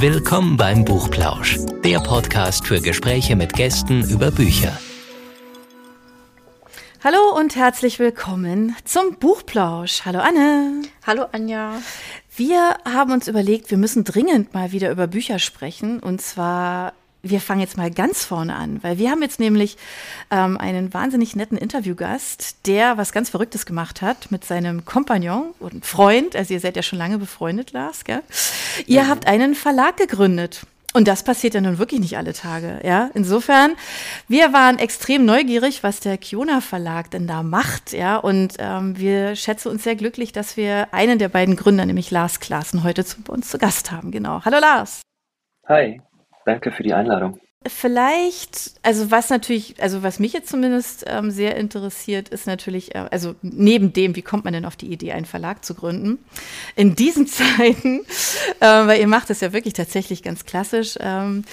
Willkommen beim Buchplausch, der Podcast für Gespräche mit Gästen über Bücher. Hallo und herzlich willkommen zum Buchplausch. Hallo Anne. Hallo Anja. Wir haben uns überlegt, wir müssen dringend mal wieder über Bücher sprechen. Und zwar, wir fangen jetzt mal ganz vorne an, weil wir haben jetzt nämlich ähm, einen wahnsinnig netten Interviewgast, der was ganz Verrücktes gemacht hat mit seinem Kompagnon und Freund. Also ihr seid ja schon lange befreundet, Lars, gell? Ihr mhm. habt einen Verlag gegründet. Und das passiert ja nun wirklich nicht alle Tage, ja. Insofern, wir waren extrem neugierig, was der Kiona Verlag denn da macht, ja. Und ähm, wir schätzen uns sehr glücklich, dass wir einen der beiden Gründer, nämlich Lars Klaassen, heute zu uns zu Gast haben. Genau. Hallo Lars. Hi, danke für die Einladung. Vielleicht, also was natürlich, also was mich jetzt zumindest ähm, sehr interessiert, ist natürlich, äh, also neben dem, wie kommt man denn auf die Idee, einen Verlag zu gründen? In diesen Zeiten, äh, weil ihr macht das ja wirklich tatsächlich ganz klassisch. Ähm,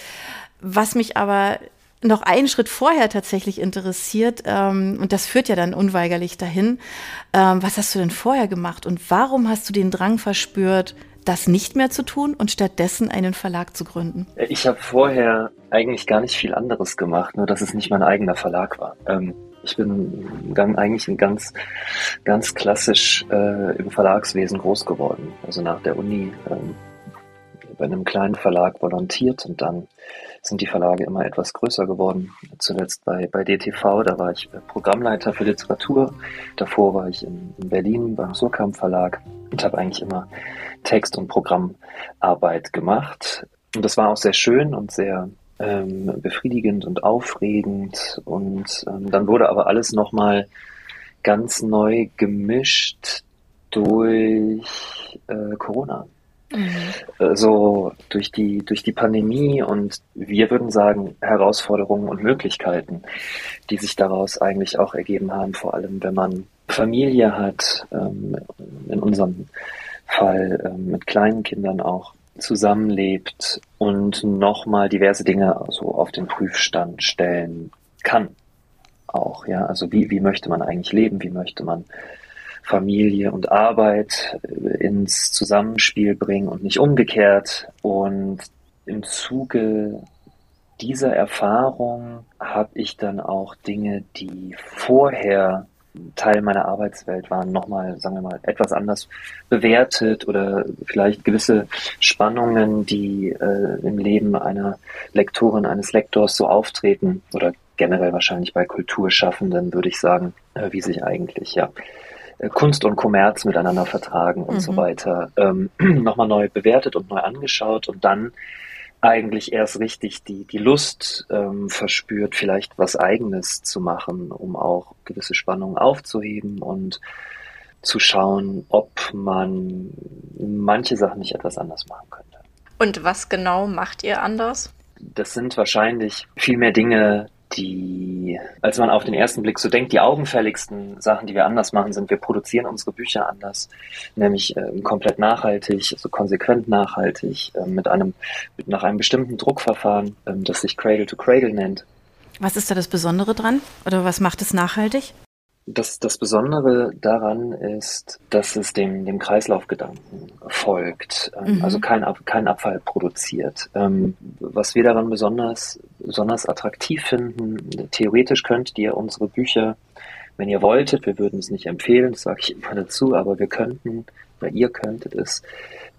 was mich aber noch einen Schritt vorher tatsächlich interessiert, ähm, und das führt ja dann unweigerlich dahin, ähm, was hast du denn vorher gemacht und warum hast du den Drang verspürt, das nicht mehr zu tun und stattdessen einen Verlag zu gründen? Ich habe vorher eigentlich gar nicht viel anderes gemacht, nur dass es nicht mein eigener Verlag war. Ähm, ich bin dann eigentlich ganz, ganz klassisch äh, im Verlagswesen groß geworden. Also nach der Uni ähm, bei einem kleinen Verlag volontiert und dann sind die Verlage immer etwas größer geworden. Zuletzt bei, bei DTV, da war ich Programmleiter für Literatur. Davor war ich in, in Berlin beim Surkamp Verlag und habe eigentlich immer Text- und Programmarbeit gemacht. Und das war auch sehr schön und sehr ähm, befriedigend und aufregend. Und ähm, dann wurde aber alles nochmal ganz neu gemischt durch äh, Corona. Mhm. So durch die, durch die Pandemie und wir würden sagen Herausforderungen und Möglichkeiten, die sich daraus eigentlich auch ergeben haben, vor allem wenn man Familie hat, ähm, in unserem Fall ähm, mit kleinen Kindern auch zusammenlebt und nochmal diverse Dinge so auf den Prüfstand stellen kann. Auch, ja, also wie, wie möchte man eigentlich leben, wie möchte man Familie und Arbeit äh, ins Zusammenspiel bringen und nicht umgekehrt. Und im Zuge dieser Erfahrung habe ich dann auch Dinge, die vorher Teil meiner Arbeitswelt waren, nochmal, sagen wir mal, etwas anders bewertet oder vielleicht gewisse Spannungen, die äh, im Leben einer Lektorin, eines Lektors so auftreten oder generell wahrscheinlich bei Kulturschaffenden, würde ich sagen, äh, wie sich eigentlich, ja, äh, Kunst und Kommerz miteinander vertragen und mhm. so weiter, ähm, nochmal neu bewertet und neu angeschaut und dann eigentlich erst richtig die, die Lust ähm, verspürt, vielleicht was Eigenes zu machen, um auch gewisse Spannungen aufzuheben und zu schauen, ob man manche Sachen nicht etwas anders machen könnte. Und was genau macht ihr anders? Das sind wahrscheinlich viel mehr Dinge, die, als man auf den ersten Blick so denkt, die augenfälligsten Sachen, die wir anders machen, sind, wir produzieren unsere Bücher anders, nämlich äh, komplett nachhaltig, also konsequent nachhaltig, äh, mit einem, mit, nach einem bestimmten Druckverfahren, äh, das sich Cradle to Cradle nennt. Was ist da das Besondere dran? Oder was macht es nachhaltig? Das, das Besondere daran ist, dass es dem, dem Kreislaufgedanken folgt, ähm, mhm. also kein, kein Abfall produziert. Ähm, was wir daran besonders, besonders attraktiv finden, theoretisch könnt ihr unsere Bücher, wenn ihr wolltet, wir würden es nicht empfehlen, das sage ich immer dazu, aber wir könnten, oder ihr könntet es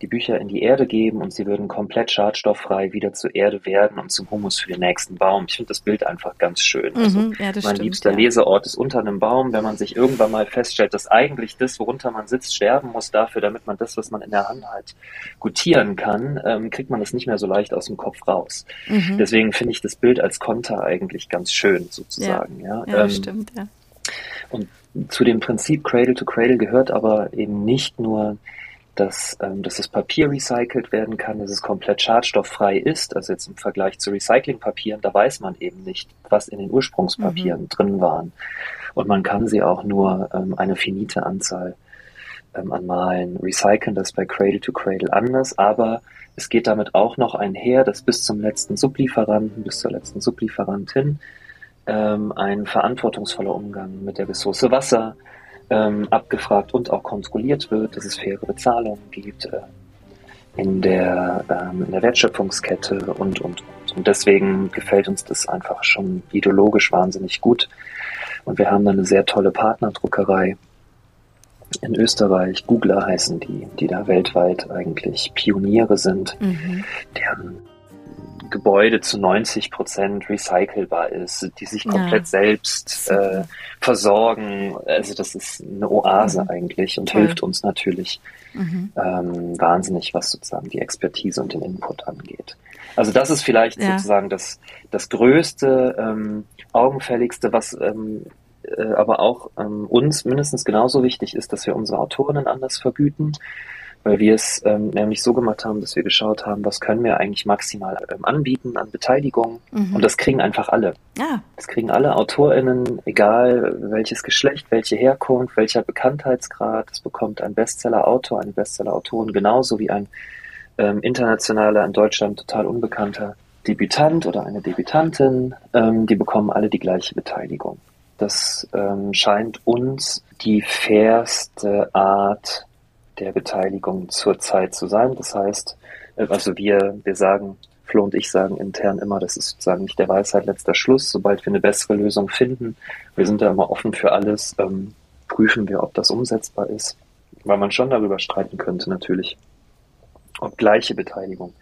die Bücher in die Erde geben und sie würden komplett schadstofffrei wieder zur Erde werden und zum Humus für den nächsten Baum. Ich finde das Bild einfach ganz schön. Mhm, also ja, mein stimmt, liebster ja. Leseort ist unter einem Baum. Wenn man sich irgendwann mal feststellt, dass eigentlich das, worunter man sitzt, sterben muss dafür, damit man das, was man in der Hand hat, gutieren kann, ähm, kriegt man das nicht mehr so leicht aus dem Kopf raus. Mhm. Deswegen finde ich das Bild als Konter eigentlich ganz schön, sozusagen. Ja, ja, ja ähm, stimmt, ja. Und zu dem Prinzip Cradle to Cradle gehört aber eben nicht nur dass, ähm, dass das Papier recycelt werden kann, dass es komplett schadstofffrei ist. Also jetzt im Vergleich zu Recyclingpapieren, da weiß man eben nicht, was in den Ursprungspapieren mhm. drin waren. Und man kann sie auch nur ähm, eine finite Anzahl ähm, an Malen recyceln. Das ist bei Cradle to Cradle anders, aber es geht damit auch noch einher, dass bis zum letzten Sublieferanten, bis zur letzten Sublieferantin ähm, ein verantwortungsvoller Umgang mit der Ressource Wasser, ähm, abgefragt und auch kontrolliert wird, dass es faire Bezahlungen gibt, äh, in der, ähm, in der Wertschöpfungskette und, und, und deswegen gefällt uns das einfach schon ideologisch wahnsinnig gut. Und wir haben dann eine sehr tolle Partnerdruckerei in Österreich. Googler heißen die, die da weltweit eigentlich Pioniere sind. Mhm. Deren Gebäude zu 90 Prozent recycelbar ist, die sich komplett ja. selbst äh, versorgen. Also das ist eine Oase mhm. eigentlich und Toll. hilft uns natürlich mhm. ähm, wahnsinnig, was sozusagen die Expertise und den Input angeht. Also das ist vielleicht ja. sozusagen das, das größte, ähm, augenfälligste, was ähm, äh, aber auch ähm, uns mindestens genauso wichtig ist, dass wir unsere Autorinnen anders vergüten weil wir es ähm, nämlich so gemacht haben, dass wir geschaut haben, was können wir eigentlich maximal ähm, anbieten an Beteiligung. Mhm. Und das kriegen einfach alle. Ja. Das kriegen alle AutorInnen, egal welches Geschlecht, welche Herkunft, welcher Bekanntheitsgrad. Das bekommt ein Bestseller-Autor, eine Bestseller-Autorin genauso wie ein ähm, internationaler, in Deutschland total unbekannter Debütant oder eine Debütantin. Ähm, die bekommen alle die gleiche Beteiligung. Das ähm, scheint uns die fairste Art der Beteiligung zurzeit zu sein. Das heißt, äh, also wir, wir sagen, Flo und ich sagen intern immer, das ist sozusagen nicht der Weisheit letzter Schluss. Sobald wir eine bessere Lösung finden, wir sind da immer offen für alles, ähm, prüfen wir, ob das umsetzbar ist. Weil man schon darüber streiten könnte, natürlich, ob gleiche Beteiligung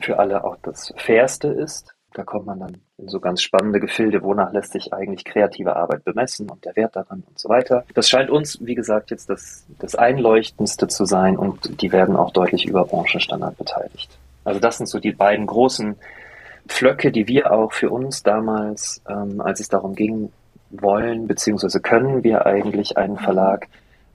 für alle auch das Fairste ist. Da kommt man dann in so ganz spannende Gefilde, wonach lässt sich eigentlich kreative Arbeit bemessen und der Wert daran und so weiter. Das scheint uns, wie gesagt, jetzt das, das Einleuchtendste zu sein und die werden auch deutlich über Branchenstandard beteiligt. Also das sind so die beiden großen Pflöcke, die wir auch für uns damals, ähm, als es darum ging, wollen, beziehungsweise können wir eigentlich einen Verlag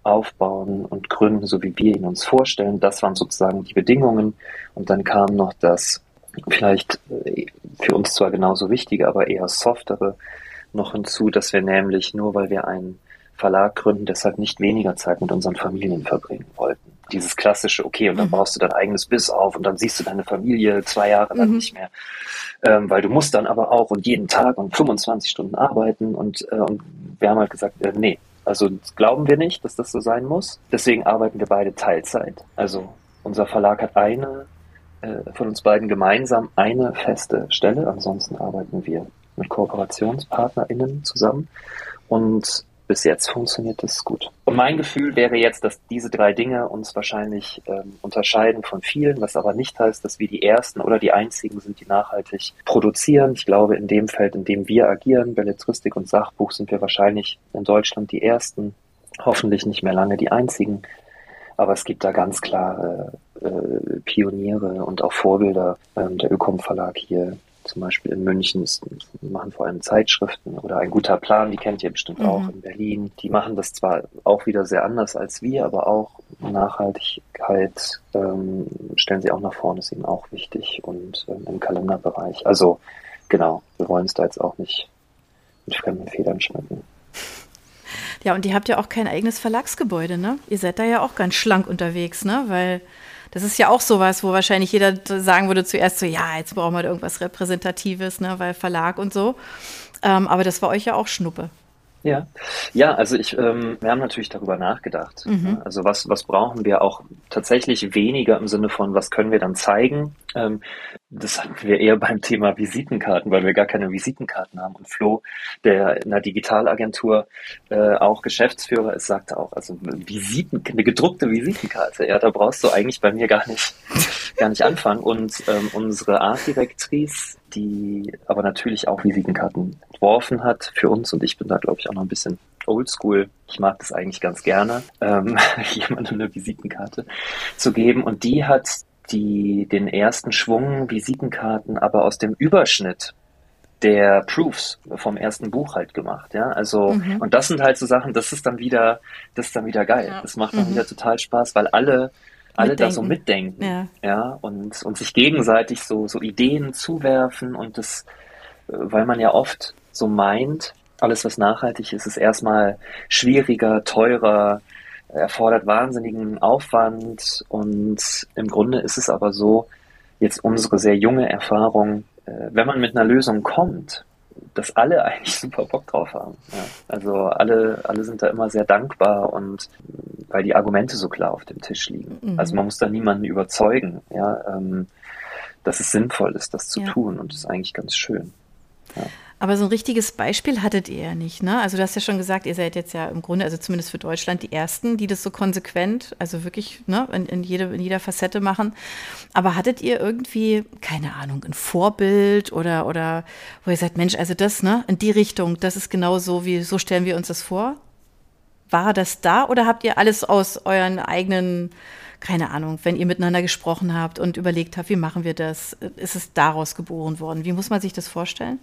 aufbauen und gründen, so wie wir ihn uns vorstellen. Das waren sozusagen die Bedingungen. Und dann kam noch das vielleicht äh, für uns zwar genauso wichtige, aber eher softere noch hinzu, dass wir nämlich nur weil wir einen Verlag gründen, deshalb nicht weniger Zeit mit unseren Familien verbringen wollten. Dieses klassische, okay, und dann mhm. baust du dein eigenes Biss auf und dann siehst du deine Familie zwei Jahre lang mhm. nicht mehr, ähm, weil du musst dann aber auch und jeden Tag und 25 Stunden arbeiten und, äh, und wir haben halt gesagt, äh, nee, also glauben wir nicht, dass das so sein muss. Deswegen arbeiten wir beide Teilzeit. Also unser Verlag hat eine von uns beiden gemeinsam eine feste Stelle. Ansonsten arbeiten wir mit KooperationspartnerInnen zusammen. Und bis jetzt funktioniert das gut. Und mein Gefühl wäre jetzt, dass diese drei Dinge uns wahrscheinlich ähm, unterscheiden von vielen, was aber nicht heißt, dass wir die Ersten oder die Einzigen sind, die nachhaltig produzieren. Ich glaube, in dem Feld, in dem wir agieren, Belletristik und Sachbuch, sind wir wahrscheinlich in Deutschland die Ersten, hoffentlich nicht mehr lange die Einzigen. Aber es gibt da ganz klare äh, Pioniere und auch Vorbilder. Ähm, der Ökom Verlag hier zum Beispiel in München ist, machen vor allem Zeitschriften oder ein guter Plan, die kennt ihr bestimmt mhm. auch in Berlin. Die machen das zwar auch wieder sehr anders als wir, aber auch Nachhaltigkeit ähm, stellen sie auch nach vorne, ist ihnen auch wichtig und ähm, im Kalenderbereich. Also genau, wir wollen es da jetzt auch nicht mit fremden Federn schmücken. Ja, und ihr habt ja auch kein eigenes Verlagsgebäude, ne? Ihr seid da ja auch ganz schlank unterwegs, ne? Weil das ist ja auch sowas, wo wahrscheinlich jeder sagen würde zuerst so, ja, jetzt brauchen wir irgendwas Repräsentatives, ne? Weil Verlag und so. Ähm, aber das war euch ja auch Schnuppe. Ja, ja, also ich, ähm, wir haben natürlich darüber nachgedacht. Mhm. Also was, was brauchen wir auch tatsächlich weniger im Sinne von, was können wir dann zeigen? Ähm, das hatten wir eher beim Thema Visitenkarten, weil wir gar keine Visitenkarten haben. Und Flo, der in der Digitalagentur äh, auch Geschäftsführer ist, sagte auch, also Visiten, eine gedruckte Visitenkarte, ja, da brauchst du eigentlich bei mir gar nicht, gar nicht anfangen. Und ähm, unsere Artdirektrice die aber natürlich auch Visitenkarten entworfen hat für uns und ich bin da, glaube ich, auch noch ein bisschen oldschool. Ich mag das eigentlich ganz gerne, ähm, jemandem eine Visitenkarte zu geben und die hat die, den ersten Schwung Visitenkarten aber aus dem Überschnitt der Proofs vom ersten Buch halt gemacht, ja. Also, mhm. und das sind halt so Sachen, das ist dann wieder, das ist dann wieder geil. Ja. Das macht dann mhm. wieder total Spaß, weil alle alle mitdenken. da so mitdenken, ja, ja und, und sich gegenseitig so, so Ideen zuwerfen und das, äh, weil man ja oft so meint, alles was nachhaltig ist, ist erstmal schwieriger, teurer, erfordert wahnsinnigen Aufwand und im Grunde ist es aber so, jetzt unsere sehr junge Erfahrung, äh, wenn man mit einer Lösung kommt, dass alle eigentlich super Bock drauf haben. Ja. Also alle, alle sind da immer sehr dankbar und weil die Argumente so klar auf dem Tisch liegen. Mhm. Also man muss da niemanden überzeugen, ja, ähm, dass es sinnvoll ist, das zu ja. tun und das ist eigentlich ganz schön. Ja. Aber so ein richtiges Beispiel hattet ihr ja nicht, ne? Also du hast ja schon gesagt, ihr seid jetzt ja im Grunde, also zumindest für Deutschland, die Ersten, die das so konsequent, also wirklich ne, in, in, jede, in jeder Facette machen. Aber hattet ihr irgendwie, keine Ahnung, ein Vorbild oder, oder wo ihr sagt, Mensch, also das, ne, in die Richtung, das ist genau so, wie, so stellen wir uns das vor? War das da oder habt ihr alles aus euren eigenen keine Ahnung, wenn ihr miteinander gesprochen habt und überlegt habt, wie machen wir das, ist es daraus geboren worden? Wie muss man sich das vorstellen?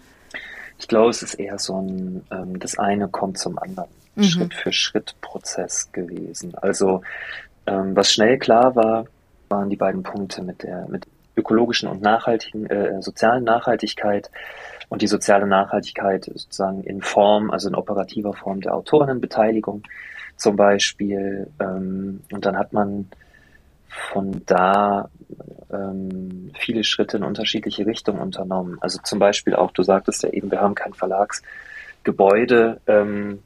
Ich glaube, es ist eher so ein, ähm, das eine kommt zum anderen, mhm. Schritt für Schritt Prozess gewesen. Also ähm, was schnell klar war, waren die beiden Punkte mit der mit ökologischen und nachhaltigen äh, sozialen Nachhaltigkeit und die soziale Nachhaltigkeit sozusagen in Form, also in operativer Form der Autorinnenbeteiligung zum Beispiel. Ähm, und dann hat man von da ähm, viele Schritte in unterschiedliche Richtungen unternommen. Also zum Beispiel auch, du sagtest ja eben, wir haben kein Verlagsgebäude. Ähm,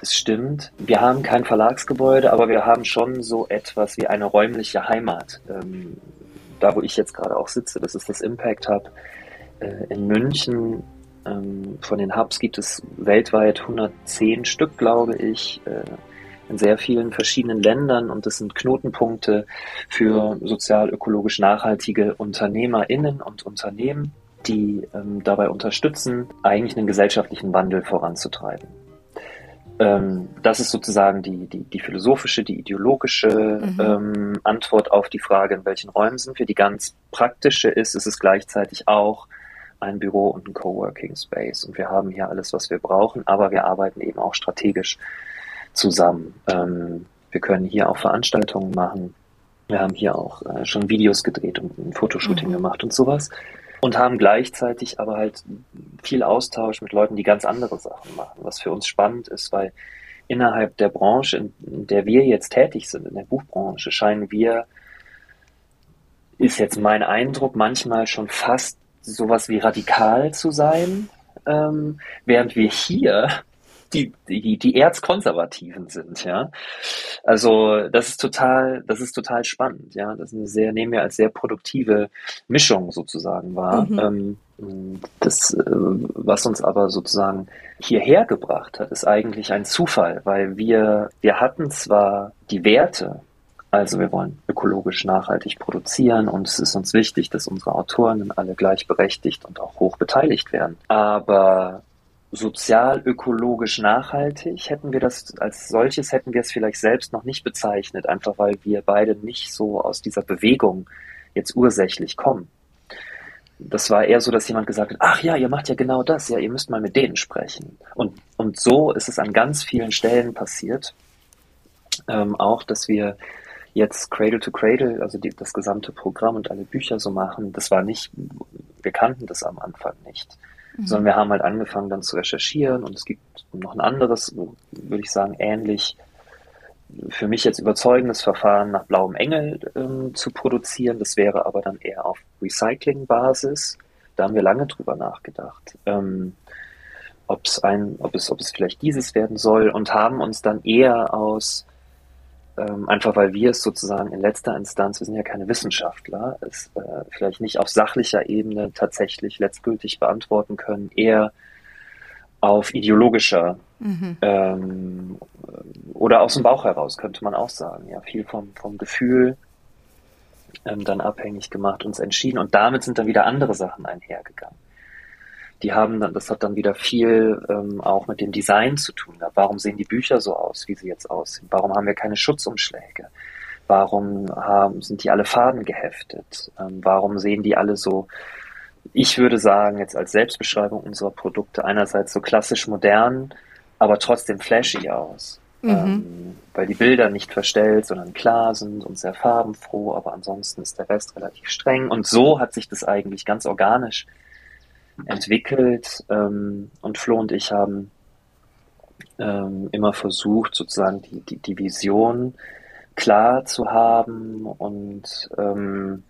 das stimmt. Wir haben kein Verlagsgebäude, aber wir haben schon so etwas wie eine räumliche Heimat. Ähm, da, wo ich jetzt gerade auch sitze, das ist das Impact Hub äh, in München. Ähm, von den Hubs gibt es weltweit 110 Stück, glaube ich. Äh, in sehr vielen verschiedenen Ländern und das sind Knotenpunkte für sozial-ökologisch nachhaltige UnternehmerInnen und Unternehmen, die ähm, dabei unterstützen, eigentlich einen gesellschaftlichen Wandel voranzutreiben. Ähm, das ist sozusagen die, die, die philosophische, die ideologische mhm. ähm, Antwort auf die Frage, in welchen Räumen sind wir. Die ganz praktische ist, es ist gleichzeitig auch ein Büro und ein Coworking Space. Und wir haben hier alles, was wir brauchen, aber wir arbeiten eben auch strategisch zusammen. Ähm, wir können hier auch Veranstaltungen machen. Wir haben hier auch äh, schon Videos gedreht und ein Fotoshooting mhm. gemacht und sowas. Und haben gleichzeitig aber halt viel Austausch mit Leuten, die ganz andere Sachen machen, was für uns spannend ist, weil innerhalb der Branche, in, der wir jetzt tätig sind, in der Buchbranche, scheinen wir, ist jetzt mein Eindruck, manchmal schon fast sowas wie radikal zu sein, ähm, während wir hier die, die, die Erzkonservativen sind, ja. Also das ist total, das ist total spannend, ja. Das ist eine sehr, nehmen wir als sehr produktive Mischung sozusagen wahr. Mhm. Ähm, das, äh, was uns aber sozusagen hierher gebracht hat, ist eigentlich ein Zufall, weil wir, wir hatten zwar die Werte, also wir wollen ökologisch nachhaltig produzieren und es ist uns wichtig, dass unsere Autoren alle gleichberechtigt und auch hoch beteiligt werden. Aber sozial, ökologisch nachhaltig hätten wir das als solches hätten wir es vielleicht selbst noch nicht bezeichnet, einfach weil wir beide nicht so aus dieser Bewegung jetzt ursächlich kommen. Das war eher so, dass jemand gesagt hat, ach ja, ihr macht ja genau das, ja, ihr müsst mal mit denen sprechen. Und, und so ist es an ganz vielen Stellen passiert. Ähm, auch, dass wir jetzt Cradle to Cradle, also die, das gesamte Programm und alle Bücher so machen, das war nicht, wir kannten das am Anfang nicht. Mhm. Sondern wir haben halt angefangen dann zu recherchieren und es gibt noch ein anderes, würde ich sagen, ähnlich für mich jetzt überzeugendes Verfahren nach Blauem Engel ähm, zu produzieren. Das wäre aber dann eher auf Recycling-Basis. Da haben wir lange drüber nachgedacht, ähm, ob es ein, ob es, ob es vielleicht dieses werden soll und haben uns dann eher aus ähm, einfach weil wir es sozusagen in letzter Instanz, wir sind ja keine Wissenschaftler, es äh, vielleicht nicht auf sachlicher Ebene tatsächlich letztgültig beantworten können, eher auf ideologischer mhm. ähm, oder aus dem Bauch heraus, könnte man auch sagen. Ja, viel vom, vom Gefühl ähm, dann abhängig gemacht, uns entschieden und damit sind dann wieder andere Sachen einhergegangen die haben dann, das hat dann wieder viel ähm, auch mit dem Design zu tun gehabt. Warum sehen die Bücher so aus, wie sie jetzt aussehen? Warum haben wir keine Schutzumschläge? Warum haben, sind die alle Faden geheftet? Ähm, warum sehen die alle so, ich würde sagen, jetzt als Selbstbeschreibung unserer Produkte einerseits so klassisch modern, aber trotzdem flashy aus. Mhm. Ähm, weil die Bilder nicht verstellt, sondern klar sind und sehr farbenfroh, aber ansonsten ist der Rest relativ streng. Und so hat sich das eigentlich ganz organisch entwickelt ähm, und Flo und ich haben ähm, immer versucht, sozusagen die, die, die Vision klar zu haben und ähm,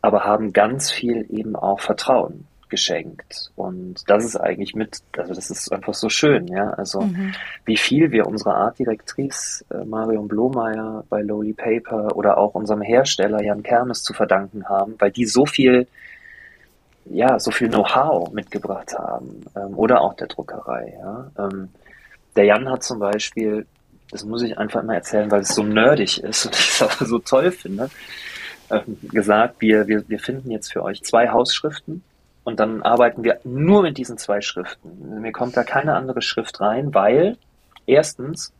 aber haben ganz viel eben auch Vertrauen geschenkt. Und das ist eigentlich mit, also das ist einfach so schön, ja. Also mhm. wie viel wir unserer Artdirektrice äh, Marion Blomeyer bei Lowly Paper oder auch unserem Hersteller Jan Kermes zu verdanken haben, weil die so viel, ja, so viel Know-how mitgebracht haben. Ähm, oder auch der Druckerei, ja. Ähm, der Jan hat zum Beispiel, das muss ich einfach immer erzählen, weil es so nerdig ist und ich es aber so toll finde, ähm, gesagt, wir, wir, wir finden jetzt für euch zwei Hausschriften und dann arbeiten wir nur mit diesen zwei Schriften. Mir kommt da keine andere Schrift rein, weil erstens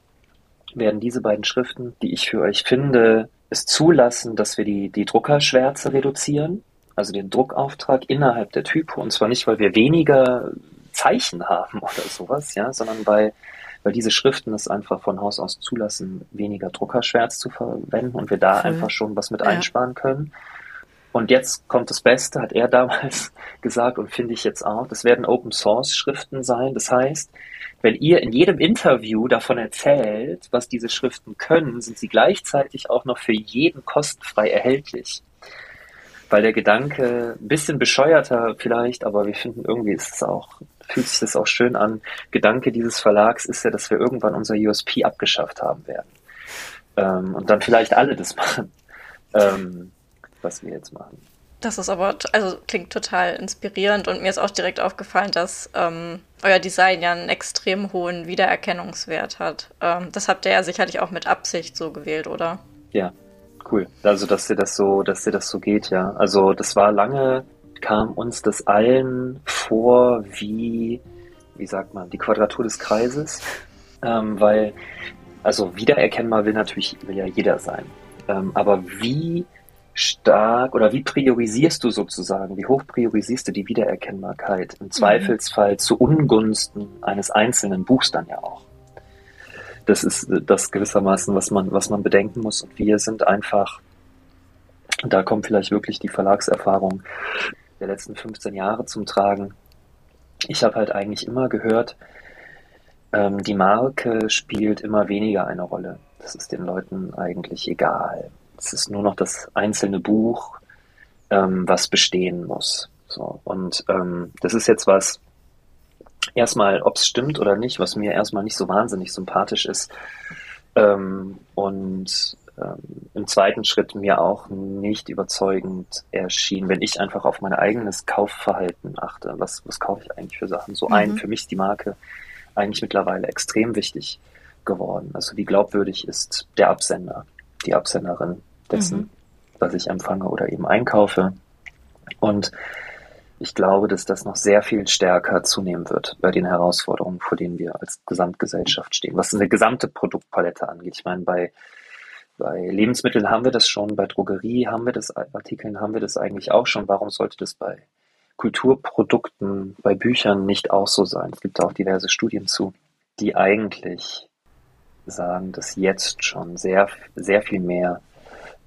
werden diese beiden Schriften, die ich für euch finde, es zulassen, dass wir die, die Druckerschwärze reduzieren, also den Druckauftrag innerhalb der Typo. Und zwar nicht, weil wir weniger Zeichen haben oder sowas, ja, sondern weil weil diese Schriften es einfach von Haus aus zulassen, weniger Druckerschwärz zu verwenden und wir da cool. einfach schon was mit ja. einsparen können. Und jetzt kommt das Beste, hat er damals gesagt und finde ich jetzt auch, das werden Open Source Schriften sein. Das heißt, wenn ihr in jedem Interview davon erzählt, was diese Schriften können, sind sie gleichzeitig auch noch für jeden kostenfrei erhältlich weil der Gedanke ein bisschen bescheuerter vielleicht, aber wir finden irgendwie ist es auch, fühlt sich das auch schön an. Gedanke dieses Verlags ist ja, dass wir irgendwann unser USP abgeschafft haben werden. Ähm, und dann vielleicht alle das machen, ähm, was wir jetzt machen. Das ist aber, also klingt total inspirierend und mir ist auch direkt aufgefallen, dass ähm, euer Design ja einen extrem hohen Wiedererkennungswert hat. Ähm, das habt ihr ja sicherlich auch mit Absicht so gewählt, oder? Ja, Cool. Also, dass dir das so, dass dir das so geht, ja. Also, das war lange, kam uns das allen vor wie, wie sagt man, die Quadratur des Kreises. Ähm, weil, also wiedererkennbar will natürlich, will ja jeder sein. Ähm, aber wie stark oder wie priorisierst du sozusagen, wie hoch priorisierst du die Wiedererkennbarkeit? Im mhm. Zweifelsfall zu Ungunsten eines einzelnen Buchs dann ja auch das ist das gewissermaßen, was man, was man bedenken muss. Und wir sind einfach, da kommt vielleicht wirklich die Verlagserfahrung der letzten 15 Jahre zum Tragen. Ich habe halt eigentlich immer gehört, ähm, die Marke spielt immer weniger eine Rolle. Das ist den Leuten eigentlich egal. Es ist nur noch das einzelne Buch, ähm, was bestehen muss. So, und ähm, das ist jetzt was, erstmal, ob es stimmt oder nicht, was mir erstmal nicht so wahnsinnig sympathisch ist. Ähm, und ähm, im zweiten Schritt mir auch nicht überzeugend erschien, wenn ich einfach auf mein eigenes Kaufverhalten achte. Was, was kaufe ich eigentlich für Sachen? So mhm. ein, für mich ist die Marke eigentlich mittlerweile extrem wichtig geworden. Also wie glaubwürdig ist der Absender, die Absenderin dessen, mhm. was ich empfange oder eben einkaufe. Und ich glaube, dass das noch sehr viel stärker zunehmen wird bei den Herausforderungen, vor denen wir als Gesamtgesellschaft stehen, was eine gesamte Produktpalette angeht. Ich meine, bei, bei Lebensmitteln haben wir das schon, bei Drogerie haben wir das, Artikeln haben wir das eigentlich auch schon. Warum sollte das bei Kulturprodukten, bei Büchern nicht auch so sein? Es gibt auch diverse Studien zu, die eigentlich sagen, dass jetzt schon sehr, sehr viel mehr,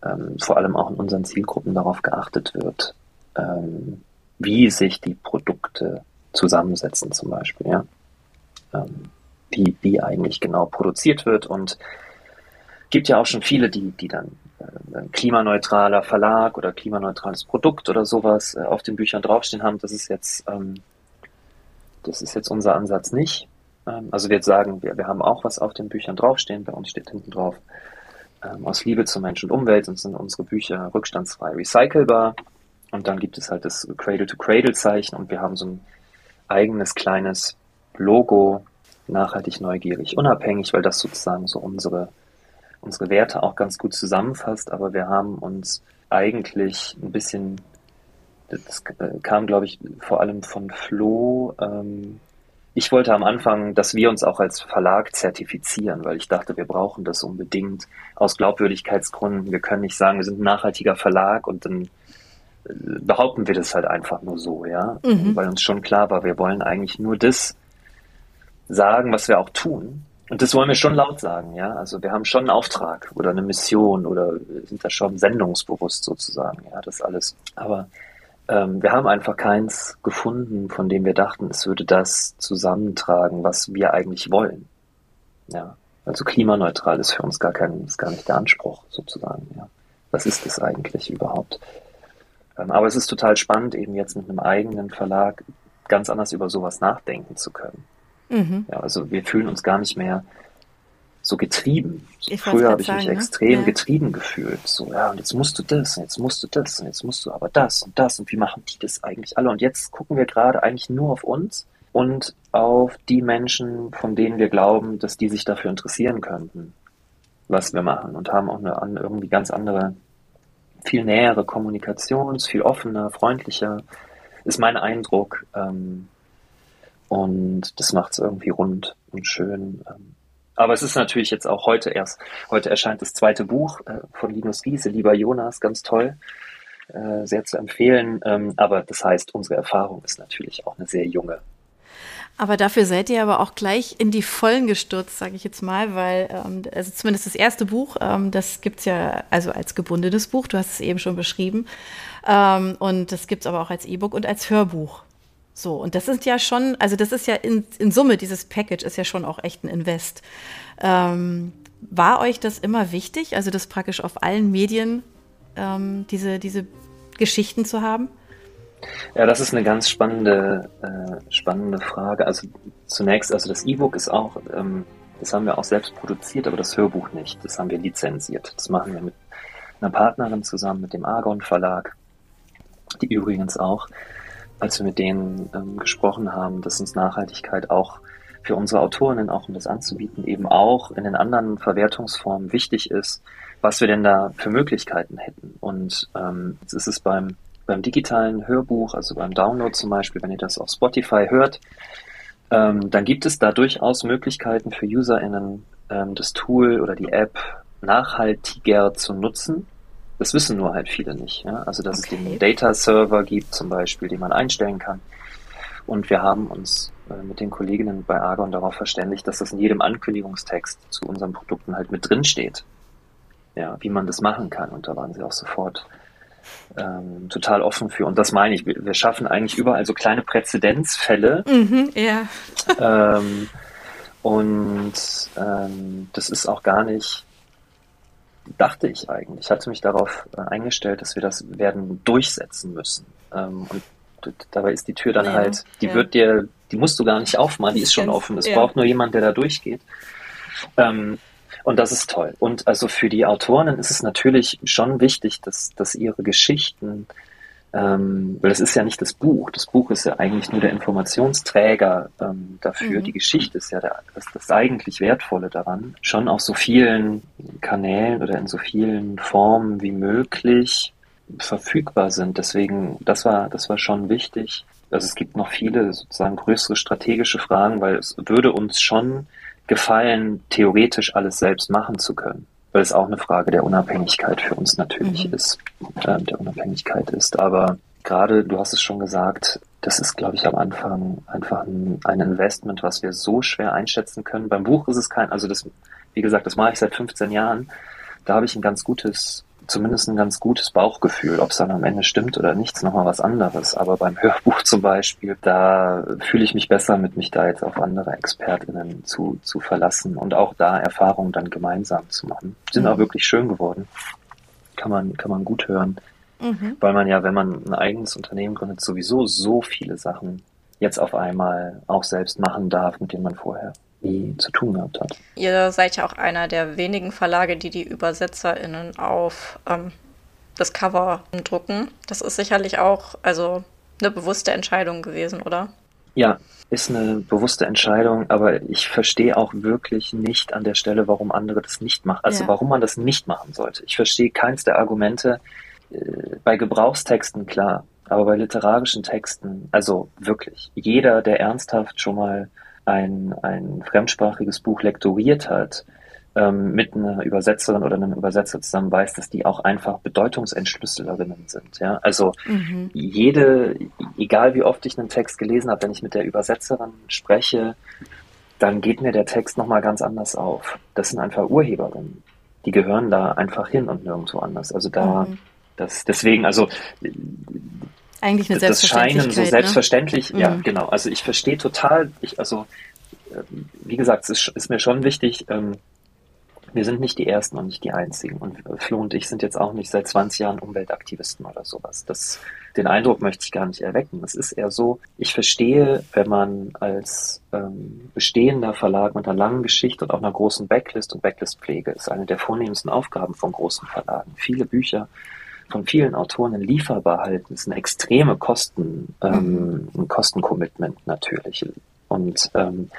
ähm, vor allem auch in unseren Zielgruppen darauf geachtet wird, ähm, wie sich die Produkte zusammensetzen zum Beispiel, ja. Ähm, wie, wie eigentlich genau produziert wird und gibt ja auch schon viele, die, die dann äh, ein klimaneutraler Verlag oder klimaneutrales Produkt oder sowas äh, auf den Büchern draufstehen haben. Das ist jetzt, ähm, das ist jetzt unser Ansatz nicht. Ähm, also wir sagen, wir, wir haben auch was auf den Büchern draufstehen. Bei uns steht hinten drauf, ähm, aus Liebe zu Mensch und Umwelt und sind unsere Bücher rückstandsfrei recycelbar. Und dann gibt es halt das Cradle-to-Cradle-Zeichen und wir haben so ein eigenes kleines Logo, nachhaltig, neugierig, unabhängig, weil das sozusagen so unsere, unsere Werte auch ganz gut zusammenfasst. Aber wir haben uns eigentlich ein bisschen, das kam, glaube ich, vor allem von Flo. Ähm, ich wollte am Anfang, dass wir uns auch als Verlag zertifizieren, weil ich dachte, wir brauchen das unbedingt aus Glaubwürdigkeitsgründen. Wir können nicht sagen, wir sind ein nachhaltiger Verlag und dann behaupten wir das halt einfach nur so, ja, mhm. weil uns schon klar war, wir wollen eigentlich nur das sagen, was wir auch tun. Und das wollen wir schon laut sagen, ja. Also wir haben schon einen Auftrag oder eine Mission oder sind da schon sendungsbewusst sozusagen, ja, das alles. Aber ähm, wir haben einfach keins gefunden, von dem wir dachten, es würde das zusammentragen, was wir eigentlich wollen. Ja. Also klimaneutral ist für uns gar kein, ist gar nicht der Anspruch sozusagen, ja. Was ist das eigentlich überhaupt? Ähm, aber es ist total spannend, eben jetzt mit einem eigenen Verlag ganz anders über sowas nachdenken zu können. Mhm. Ja, also wir fühlen uns gar nicht mehr so getrieben. Ich Früher habe ich mich ne? extrem ja. getrieben gefühlt. So, ja, und jetzt musst du das, und jetzt musst du das, und jetzt musst du aber das und das, und wie machen die das eigentlich alle? Und jetzt gucken wir gerade eigentlich nur auf uns und auf die Menschen, von denen wir glauben, dass die sich dafür interessieren könnten, was wir machen und haben auch eine irgendwie ganz andere, viel nähere Kommunikation, viel offener, freundlicher, ist mein Eindruck. Ähm, und das macht es irgendwie rund und schön. Ähm, aber es ist natürlich jetzt auch heute erst. Heute erscheint das zweite Buch äh, von Linus Giese, Lieber Jonas, ganz toll. Äh, sehr zu empfehlen. Ähm, aber das heißt, unsere Erfahrung ist natürlich auch eine sehr junge. Aber dafür seid ihr aber auch gleich in die Vollen gestürzt, sage ich jetzt mal, weil ähm, also zumindest das erste Buch, ähm, das gibt's ja also als gebundenes Buch, du hast es eben schon beschrieben, ähm, und das gibt's aber auch als E-Book und als Hörbuch. So, und das ist ja schon, also das ist ja in, in Summe, dieses Package ist ja schon auch echt ein Invest. Ähm, war euch das immer wichtig, also das praktisch auf allen Medien ähm, diese, diese Geschichten zu haben? Ja, das ist eine ganz spannende, äh, spannende Frage. Also zunächst, also das E-Book ist auch, ähm, das haben wir auch selbst produziert, aber das Hörbuch nicht. Das haben wir lizenziert. Das machen wir mit einer Partnerin zusammen, mit dem Argon Verlag, die übrigens auch als wir mit denen ähm, gesprochen haben, dass uns Nachhaltigkeit auch für unsere Autorinnen, auch um das anzubieten, eben auch in den anderen Verwertungsformen wichtig ist, was wir denn da für Möglichkeiten hätten. Und ähm, jetzt ist es beim, beim digitalen Hörbuch, also beim Download zum Beispiel, wenn ihr das auf Spotify hört, ähm, dann gibt es da durchaus Möglichkeiten für UserInnen, ähm, das Tool oder die App nachhaltiger zu nutzen das wissen nur halt viele nicht. Ja? Also dass okay. es den Data-Server gibt zum Beispiel, den man einstellen kann. Und wir haben uns äh, mit den Kolleginnen bei Argon darauf verständigt, dass das in jedem Ankündigungstext zu unseren Produkten halt mit drin steht. Ja, wie man das machen kann. Und da waren sie auch sofort ähm, total offen für. Und das meine ich. Wir, wir schaffen eigentlich überall so kleine Präzedenzfälle. Mhm, ja. ähm, und ähm, das ist auch gar nicht dachte ich eigentlich. Ich hatte mich darauf äh, eingestellt, dass wir das werden durchsetzen müssen. Ähm, und dabei ist die Tür dann ja, halt, die ja. wird dir, die musst du gar nicht aufmachen, die ist schon offen. Es ja. braucht nur jemand, der da durchgeht. Ähm, und das ist toll. Und also für die Autoren ist es natürlich schon wichtig, dass, dass ihre Geschichten ähm, weil das ist ja nicht das Buch. Das Buch ist ja eigentlich nur der Informationsträger ähm, dafür. Mhm. Die Geschichte ist ja der, das, das eigentlich Wertvolle daran. Schon auf so vielen Kanälen oder in so vielen Formen wie möglich verfügbar sind. Deswegen, das war, das war schon wichtig. Also es gibt noch viele sozusagen größere strategische Fragen, weil es würde uns schon gefallen, theoretisch alles selbst machen zu können weil es auch eine Frage der Unabhängigkeit für uns natürlich mhm. ist, äh, der Unabhängigkeit ist. Aber gerade, du hast es schon gesagt, das ist, glaube ich, am Anfang einfach ein, ein, Investment, was wir so schwer einschätzen können. Beim Buch ist es kein, also das, wie gesagt, das mache ich seit 15 Jahren. Da habe ich ein ganz gutes zumindest ein ganz gutes Bauchgefühl. Ob es dann am Ende stimmt oder nicht, ist nochmal was anderes. Aber beim Hörbuch zum Beispiel, da fühle ich mich besser mit, mich da jetzt auf andere ExpertInnen zu, zu verlassen und auch da Erfahrungen dann gemeinsam zu machen. Sind mhm. auch wirklich schön geworden. Kann man, kann man gut hören. Mhm. Weil man ja, wenn man ein eigenes Unternehmen gründet, sowieso so viele Sachen jetzt auf einmal auch selbst machen darf, mit denen man vorher nie zu tun gehabt hat. Ihr seid ja auch einer der wenigen Verlage, die die ÜbersetzerInnen auf ähm, das Cover drucken. Das ist sicherlich auch also eine bewusste Entscheidung gewesen, oder? Ja, ist eine bewusste Entscheidung, aber ich verstehe auch wirklich nicht an der Stelle, warum andere das nicht machen. Also ja. warum man das nicht machen sollte. Ich verstehe keins der Argumente. Äh, bei Gebrauchstexten klar, aber bei literarischen Texten, also wirklich, jeder, der ernsthaft schon mal ein, ein fremdsprachiges Buch lektoriert hat, ähm, mit einer Übersetzerin oder einem Übersetzer zusammen weiß, dass die auch einfach Bedeutungsentschlüsselerinnen sind. Ja? Also mhm. jede, egal wie oft ich einen Text gelesen habe, wenn ich mit der Übersetzerin spreche, dann geht mir der Text nochmal ganz anders auf. Das sind einfach Urheberinnen. Die gehören da einfach hin und nirgendwo anders. Also da, mhm. das, deswegen, also eigentlich eine das Scheinen so ne? selbstverständlich, ne? ja, mhm. genau. Also ich verstehe total, ich, also äh, wie gesagt, es ist, ist, mir schon wichtig, ähm, wir sind nicht die Ersten und nicht die Einzigen. Und Flo und ich sind jetzt auch nicht seit 20 Jahren Umweltaktivisten oder sowas. Das, den Eindruck möchte ich gar nicht erwecken. Es ist eher so, ich verstehe, wenn man als ähm, bestehender Verlag mit einer langen Geschichte und auch einer großen Backlist und Backlistpflege ist eine der vornehmsten Aufgaben von großen Verlagen. Viele Bücher von vielen Autoren lieferbar halten, ist eine extreme Kosten, ähm, ein Kostencommitment natürlich. Und ähm,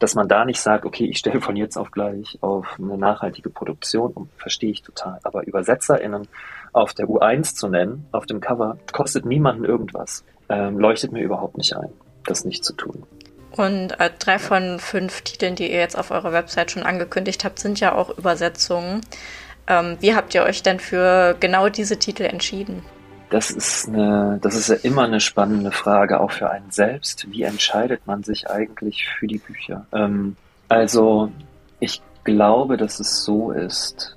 dass man da nicht sagt, okay, ich stelle von jetzt auf gleich auf eine nachhaltige Produktion um, verstehe ich total. Aber ÜbersetzerInnen auf der U1 zu nennen, auf dem Cover, kostet niemanden irgendwas. Ähm, leuchtet mir überhaupt nicht ein, das nicht zu tun. Und äh, drei von fünf Titeln, die ihr jetzt auf eurer Website schon angekündigt habt, sind ja auch Übersetzungen. Ähm, wie habt ihr euch denn für genau diese Titel entschieden? Das ist eine, das ist ja immer eine spannende Frage, auch für einen selbst. Wie entscheidet man sich eigentlich für die Bücher? Ähm, also, ich glaube, dass es so ist.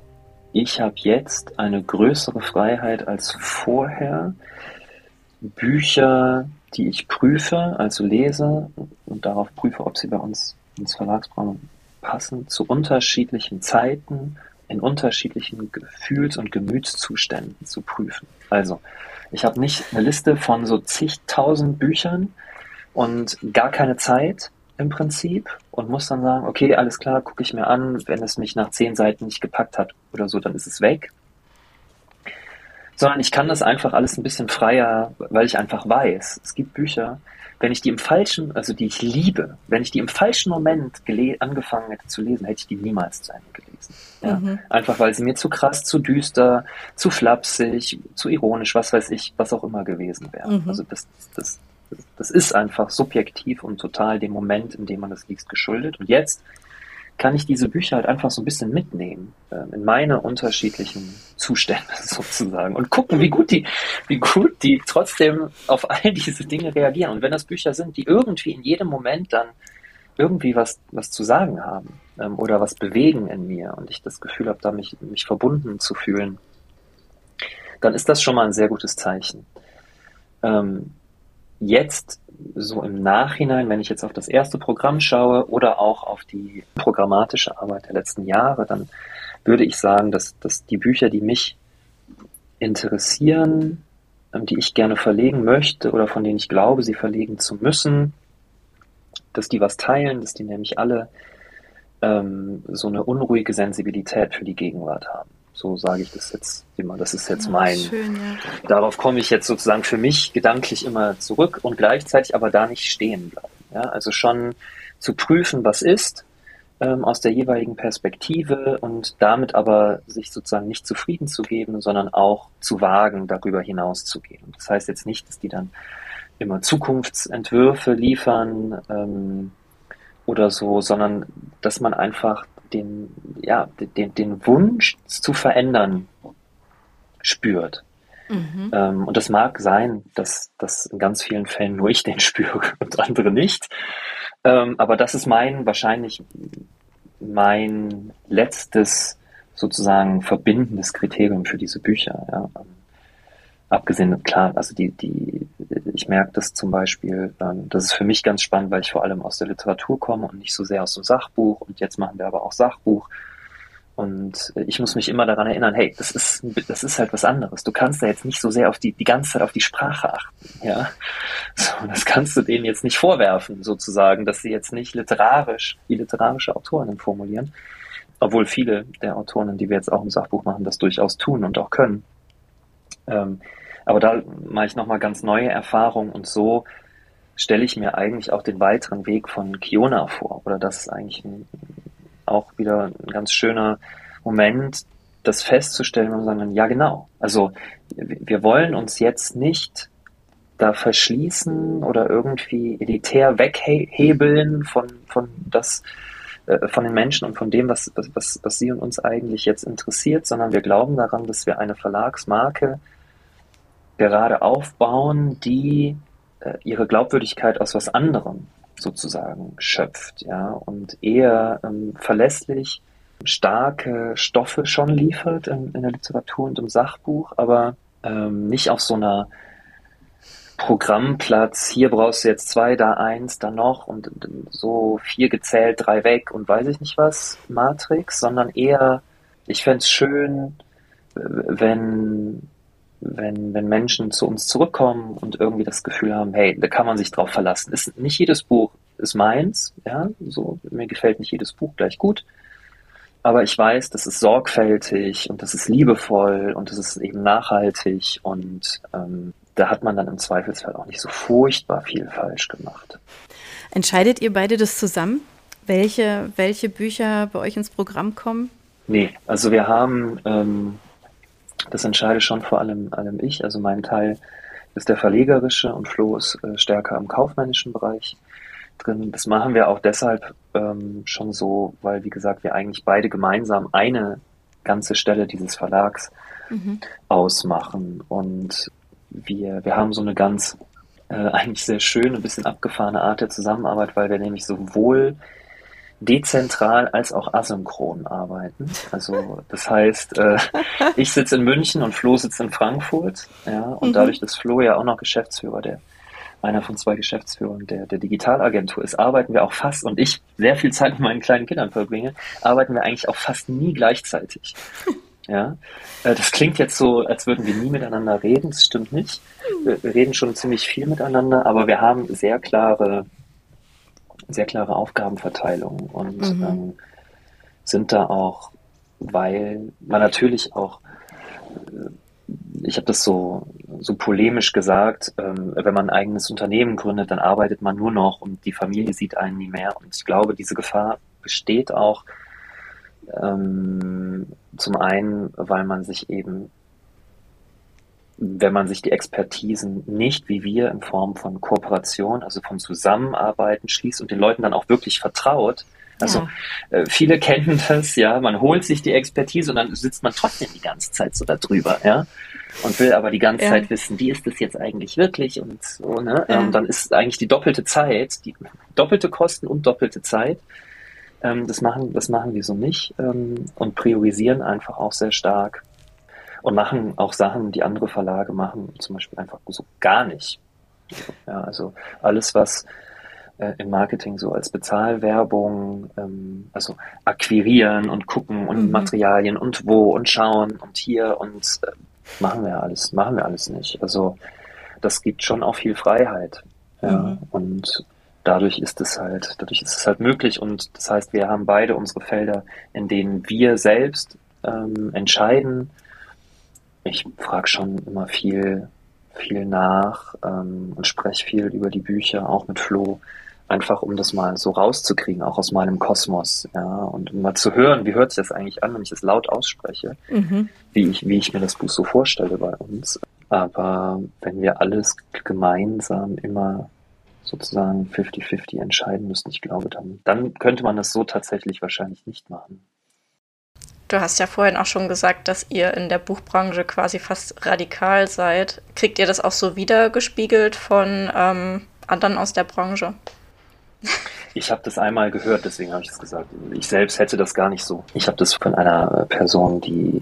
Ich habe jetzt eine größere Freiheit als vorher, Bücher, die ich prüfe, also lese und darauf prüfe, ob sie bei uns ins Verlagsprogramm passen, zu unterschiedlichen Zeiten in unterschiedlichen Gefühls- und Gemütszuständen zu prüfen. Also, ich habe nicht eine Liste von so zigtausend Büchern und gar keine Zeit im Prinzip und muss dann sagen, okay, alles klar, gucke ich mir an, wenn es mich nach zehn Seiten nicht gepackt hat oder so, dann ist es weg. Sondern ich kann das einfach alles ein bisschen freier, weil ich einfach weiß, es gibt Bücher, wenn ich die im falschen, also die ich liebe, wenn ich die im falschen Moment angefangen hätte zu lesen, hätte ich die niemals zu Ende gelesen. Ja? Mhm. Einfach weil sie mir zu krass, zu düster, zu flapsig, zu ironisch, was weiß ich, was auch immer gewesen wäre. Mhm. Also das, das, das ist einfach subjektiv und total dem Moment, in dem man das liest, geschuldet. Und jetzt kann ich diese Bücher halt einfach so ein bisschen mitnehmen äh, in meine unterschiedlichen Zustände sozusagen und gucken, wie gut die, wie gut die trotzdem auf all diese Dinge reagieren. Und wenn das Bücher sind, die irgendwie in jedem Moment dann irgendwie was, was zu sagen haben ähm, oder was bewegen in mir und ich das Gefühl habe, da mich, mich verbunden zu fühlen, dann ist das schon mal ein sehr gutes Zeichen. Ähm, jetzt so im Nachhinein, wenn ich jetzt auf das erste Programm schaue oder auch auf die programmatische Arbeit der letzten Jahre, dann würde ich sagen, dass, dass die Bücher, die mich interessieren, ähm, die ich gerne verlegen möchte oder von denen ich glaube, sie verlegen zu müssen, dass die was teilen, dass die nämlich alle ähm, so eine unruhige Sensibilität für die Gegenwart haben. So sage ich das jetzt immer. Das ist jetzt mein. Schön, ja. Darauf komme ich jetzt sozusagen für mich gedanklich immer zurück und gleichzeitig aber da nicht stehen bleiben. Ja, also schon zu prüfen, was ist ähm, aus der jeweiligen Perspektive und damit aber sich sozusagen nicht zufrieden zu geben, sondern auch zu wagen, darüber hinaus zu gehen. Das heißt jetzt nicht, dass die dann immer Zukunftsentwürfe liefern ähm, oder so, sondern dass man einfach den, ja, den, den Wunsch zu verändern spürt. Mhm. Ähm, und das mag sein, dass, dass in ganz vielen Fällen nur ich den spüre und andere nicht. Ähm, aber das ist mein, wahrscheinlich mein letztes sozusagen verbindendes Kriterium für diese Bücher. Ja. Abgesehen, klar, also die, die, ich merke das zum Beispiel, ähm, das ist für mich ganz spannend, weil ich vor allem aus der Literatur komme und nicht so sehr aus dem Sachbuch. Und jetzt machen wir aber auch Sachbuch. Und ich muss mich immer daran erinnern, hey, das ist, das ist halt was anderes. Du kannst da jetzt nicht so sehr auf die, die ganze Zeit auf die Sprache achten, ja. So, das kannst du denen jetzt nicht vorwerfen, sozusagen, dass sie jetzt nicht literarisch, wie literarische Autorinnen formulieren. Obwohl viele der Autorinnen, die wir jetzt auch im Sachbuch machen, das durchaus tun und auch können. Ähm, aber da mache ich nochmal ganz neue Erfahrungen und so stelle ich mir eigentlich auch den weiteren Weg von Kiona vor. Oder das ist eigentlich ein, auch wieder ein ganz schöner Moment, das festzustellen und sagen, ja genau. Also wir wollen uns jetzt nicht da verschließen oder irgendwie elitär weghebeln von, von das, äh, von den Menschen und von dem, was, was, was sie und uns eigentlich jetzt interessiert, sondern wir glauben daran, dass wir eine Verlagsmarke gerade aufbauen, die äh, ihre Glaubwürdigkeit aus was anderem sozusagen schöpft, ja, und eher ähm, verlässlich starke Stoffe schon liefert in, in, der Literatur und im Sachbuch, aber ähm, nicht auf so einer Programmplatz, hier brauchst du jetzt zwei, da eins, da noch und, so vier gezählt, drei weg und weiß ich nicht was, Matrix, sondern eher ich fände es schön, wenn, wenn, wenn Menschen zu uns zurückkommen und irgendwie das Gefühl haben, hey, da kann man sich drauf verlassen. Ist, nicht jedes Buch ist meins, ja, so, mir gefällt nicht jedes Buch gleich gut, aber ich weiß, das ist sorgfältig und das ist liebevoll und das ist eben nachhaltig und ähm, da hat man dann im Zweifelsfall auch nicht so furchtbar viel falsch gemacht. Entscheidet ihr beide das zusammen, welche, welche Bücher bei euch ins Programm kommen? Nee, also wir haben, ähm, das entscheide schon vor allem, allem ich, also mein Teil ist der verlegerische und Flo ist äh, stärker im kaufmännischen Bereich drin. Das machen wir auch deshalb ähm, schon so, weil, wie gesagt, wir eigentlich beide gemeinsam eine ganze Stelle dieses Verlags mhm. ausmachen. Und wir, wir haben so eine ganz äh, eigentlich sehr schöne, ein bisschen abgefahrene Art der Zusammenarbeit, weil wir nämlich sowohl dezentral als auch asynchron arbeiten. Also das heißt, äh, ich sitze in München und Flo sitzt in Frankfurt, ja, und mhm. dadurch, dass Flo ja auch noch Geschäftsführer der einer von zwei Geschäftsführern der, der Digitalagentur ist, arbeiten wir auch fast, und ich sehr viel Zeit mit meinen kleinen Kindern verbringe, arbeiten wir eigentlich auch fast nie gleichzeitig. Ja, äh, das klingt jetzt so, als würden wir nie miteinander reden. Das stimmt nicht. Wir reden schon ziemlich viel miteinander, aber wir haben sehr klare, sehr klare Aufgabenverteilungen und mhm. ähm, sind da auch, weil man natürlich auch äh, ich habe das so, so polemisch gesagt, ähm, wenn man ein eigenes Unternehmen gründet, dann arbeitet man nur noch und die Familie sieht einen nie mehr. Und ich glaube, diese Gefahr besteht auch ähm, zum einen, weil man sich eben, wenn man sich die Expertisen nicht wie wir in Form von Kooperation, also von Zusammenarbeiten schließt und den Leuten dann auch wirklich vertraut, also ja. äh, viele kennen das, ja, man holt sich die Expertise und dann sitzt man trotzdem die ganze Zeit so da drüber, ja, und will aber die ganze ja. Zeit wissen, wie ist das jetzt eigentlich wirklich und so, ne? Ja. Ähm, dann ist eigentlich die doppelte Zeit, die doppelte Kosten und doppelte Zeit. Ähm, das machen, das machen wir so nicht ähm, und priorisieren einfach auch sehr stark und machen auch Sachen, die andere Verlage machen, zum Beispiel einfach so gar nicht. Ja, also alles, was äh, im Marketing so als Bezahlwerbung, ähm, also akquirieren und gucken und mhm. Materialien und wo und schauen und hier und äh, machen wir alles, machen wir alles nicht. Also das gibt schon auch viel Freiheit. Ja, mhm. und dadurch ist es halt, dadurch ist es halt möglich und das heißt, wir haben beide unsere Felder, in denen wir selbst ähm, entscheiden. Ich frage schon immer viel, viel nach ähm, und spreche viel über die Bücher, auch mit Flo, einfach um das mal so rauszukriegen, auch aus meinem Kosmos, ja, und um mal zu hören, wie hört sich das eigentlich an, wenn ich es laut ausspreche, mhm. wie ich, wie ich mir das Buch so vorstelle bei uns. Aber wenn wir alles gemeinsam immer sozusagen 50-50 entscheiden müssen, ich glaube, dann, dann könnte man das so tatsächlich wahrscheinlich nicht machen. Du hast ja vorhin auch schon gesagt, dass ihr in der Buchbranche quasi fast radikal seid. Kriegt ihr das auch so wiedergespiegelt von ähm, anderen aus der Branche? Ich habe das einmal gehört, deswegen habe ich es gesagt. Ich selbst hätte das gar nicht so. Ich habe das von einer Person, die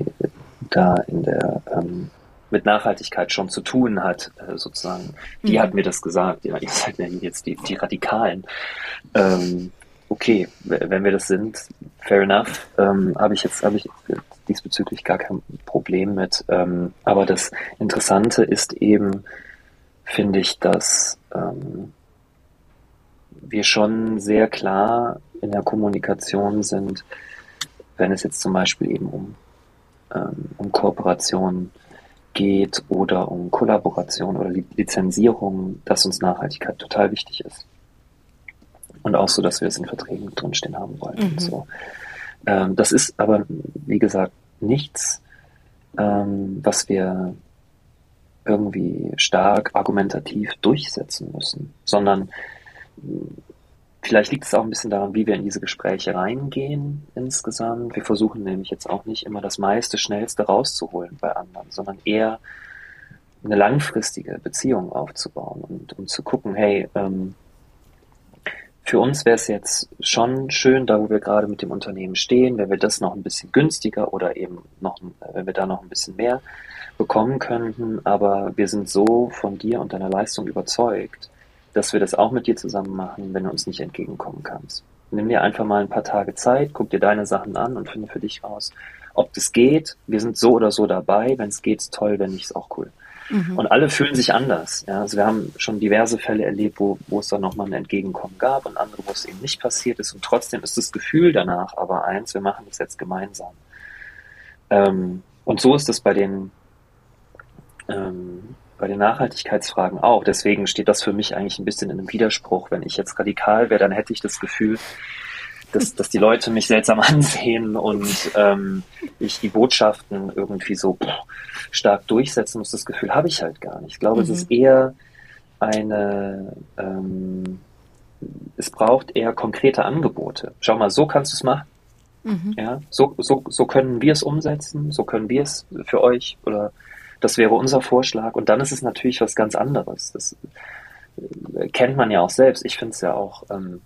da in der ähm, mit Nachhaltigkeit schon zu tun hat, äh, sozusagen. Die mhm. hat mir das gesagt. Ja, ihr seid ja jetzt die, die Radikalen. Ähm, okay, wenn wir das sind, fair enough. Ähm, habe ich jetzt habe ich diesbezüglich gar kein Problem mit. Ähm, aber das Interessante ist eben, finde ich, dass ähm, wir schon sehr klar in der Kommunikation sind, wenn es jetzt zum Beispiel eben um, ähm, um Kooperation geht oder um Kollaboration oder Lizenzierung, dass uns Nachhaltigkeit total wichtig ist. Und auch so, dass wir es in Verträgen drinstehen haben wollen. Mhm. So. Ähm, das ist aber, wie gesagt, nichts, ähm, was wir irgendwie stark argumentativ durchsetzen müssen, sondern Vielleicht liegt es auch ein bisschen daran, wie wir in diese Gespräche reingehen insgesamt. Wir versuchen nämlich jetzt auch nicht immer das meiste, schnellste rauszuholen bei anderen, sondern eher eine langfristige Beziehung aufzubauen und um zu gucken, hey, ähm, für uns wäre es jetzt schon schön, da wo wir gerade mit dem Unternehmen stehen, wenn wir das noch ein bisschen günstiger oder eben noch, wenn wir da noch ein bisschen mehr bekommen könnten. Aber wir sind so von dir und deiner Leistung überzeugt, dass wir das auch mit dir zusammen machen, wenn du uns nicht entgegenkommen kannst. Nimm dir einfach mal ein paar Tage Zeit, guck dir deine Sachen an und finde für dich raus, ob das geht. Wir sind so oder so dabei. Wenn es geht, toll. Wenn nicht, ist auch cool. Mhm. Und alle fühlen sich anders. Ja? Also wir haben schon diverse Fälle erlebt, wo, wo es dann nochmal ein Entgegenkommen gab und andere, wo es eben nicht passiert ist. Und trotzdem ist das Gefühl danach aber eins, wir machen das jetzt gemeinsam. Ähm, und so ist es bei den, ähm, bei den Nachhaltigkeitsfragen auch. Deswegen steht das für mich eigentlich ein bisschen in einem Widerspruch. Wenn ich jetzt radikal wäre, dann hätte ich das Gefühl, dass, dass die Leute mich seltsam ansehen und ähm, ich die Botschaften irgendwie so stark durchsetzen muss. Das Gefühl habe ich halt gar nicht. Ich glaube, mhm. es ist eher eine, ähm, es braucht eher konkrete Angebote. Schau mal, so kannst du es machen. Mhm. Ja, so, so, so können wir es umsetzen, so können wir es für euch oder das wäre unser Vorschlag. Und dann ist es natürlich was ganz anderes. Das äh, kennt man ja auch selbst. Ich finde es ja auch ähm,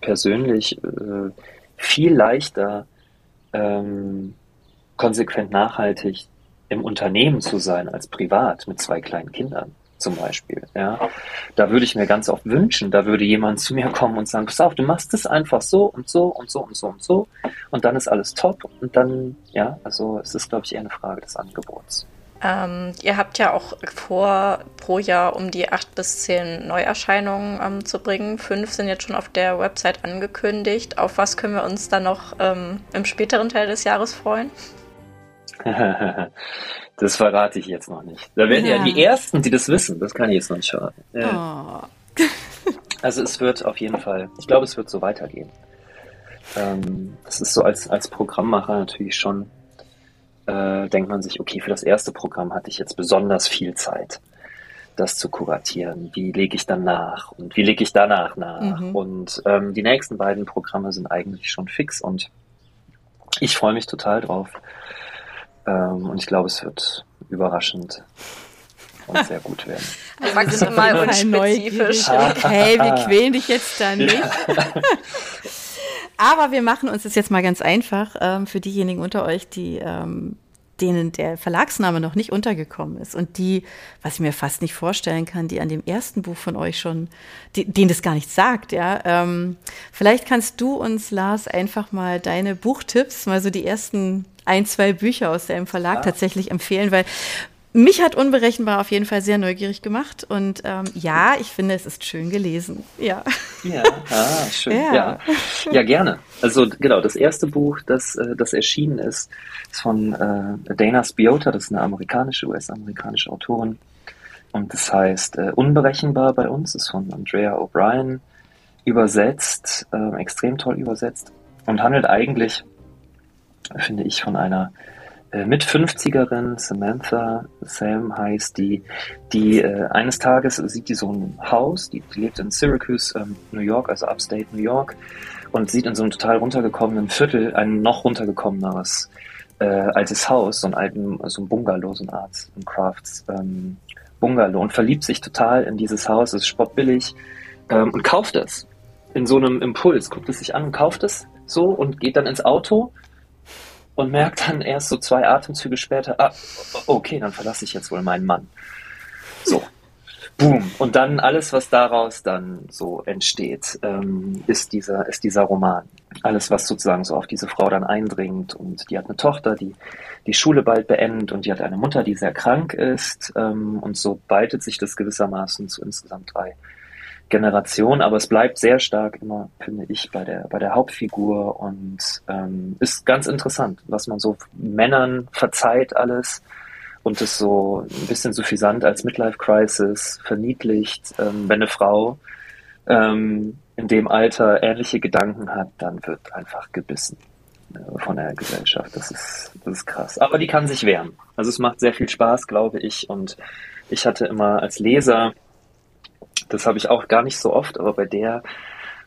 persönlich äh, viel leichter, ähm, konsequent nachhaltig im Unternehmen zu sein als privat mit zwei kleinen Kindern zum Beispiel. Ja, da würde ich mir ganz oft wünschen, da würde jemand zu mir kommen und sagen, pass auf, du machst es einfach so und so und so und so und so und dann ist alles top und dann, ja, also es ist, glaube ich, eher eine Frage des Angebots. Ähm, ihr habt ja auch vor, pro Jahr um die acht bis zehn Neuerscheinungen ähm, zu bringen. Fünf sind jetzt schon auf der Website angekündigt. Auf was können wir uns dann noch ähm, im späteren Teil des Jahres freuen? das verrate ich jetzt noch nicht. Da werden ja. ja. die Ersten, die das wissen. Das kann ich jetzt noch nicht verraten. Ja. Oh. also es wird auf jeden Fall, ich glaube, es wird so weitergehen. Ähm, das ist so als, als Programmmacher natürlich schon äh, denkt man sich, okay, für das erste Programm hatte ich jetzt besonders viel Zeit, das zu kuratieren. Wie lege ich dann nach und wie lege ich danach nach? Mhm. Und ähm, die nächsten beiden Programme sind eigentlich schon fix und ich freue mich total drauf. Ähm, und ich glaube, es wird überraschend und sehr gut werden. Maximal unspezifisch. Okay, wir quälen dich jetzt da nicht. Aber wir machen uns das jetzt mal ganz einfach ähm, für diejenigen unter euch, die ähm, denen der Verlagsname noch nicht untergekommen ist und die, was ich mir fast nicht vorstellen kann, die an dem ersten Buch von euch schon, die, denen das gar nichts sagt, ja. Ähm, vielleicht kannst du uns, Lars, einfach mal deine Buchtipps, mal so die ersten ein, zwei Bücher aus deinem Verlag ja. tatsächlich empfehlen, weil mich hat unberechenbar auf jeden Fall sehr neugierig gemacht und ähm, ja, ich finde, es ist schön gelesen. Ja. Ja, ah, schön. Ja. ja. Ja. gerne. Also genau, das erste Buch, das, äh, das erschienen ist, ist von äh, Dana Spiota, das ist eine amerikanische, US-amerikanische Autorin. Und das heißt äh, Unberechenbar bei uns, ist von Andrea O'Brien übersetzt, äh, extrem toll übersetzt und handelt eigentlich, finde ich, von einer äh, mit 50erin, Samantha Sam heißt die, die äh, eines Tages sieht die so ein Haus, die, die lebt in Syracuse, ähm, New York, also Upstate New York, und sieht in so einem total runtergekommenen Viertel ein noch runtergekommeneres äh, altes Haus, so ein alten, so ein Bungalow, so eine Art ein Crafts ähm, Bungalow und verliebt sich total in dieses Haus, ist spottbillig ähm, und kauft es in so einem Impuls, guckt es sich an und kauft es so und geht dann ins Auto und merkt dann erst so zwei Atemzüge später, ah, okay, dann verlasse ich jetzt wohl meinen Mann. So. Boom. Und dann alles, was daraus dann so entsteht, ähm, ist dieser, ist dieser Roman. Alles, was sozusagen so auf diese Frau dann eindringt. Und die hat eine Tochter, die die Schule bald beendet und die hat eine Mutter, die sehr krank ist. Ähm, und so baltet sich das gewissermaßen zu insgesamt drei Generation, aber es bleibt sehr stark immer, finde ich, bei der, bei der Hauptfigur und ähm, ist ganz interessant, was man so Männern verzeiht alles und es so ein bisschen suffisant als Midlife Crisis verniedlicht. Ähm, wenn eine Frau ähm, in dem Alter ähnliche Gedanken hat, dann wird einfach gebissen äh, von der Gesellschaft. Das ist, das ist krass. Aber die kann sich wehren. Also es macht sehr viel Spaß, glaube ich. Und ich hatte immer als Leser das habe ich auch gar nicht so oft, aber bei der habe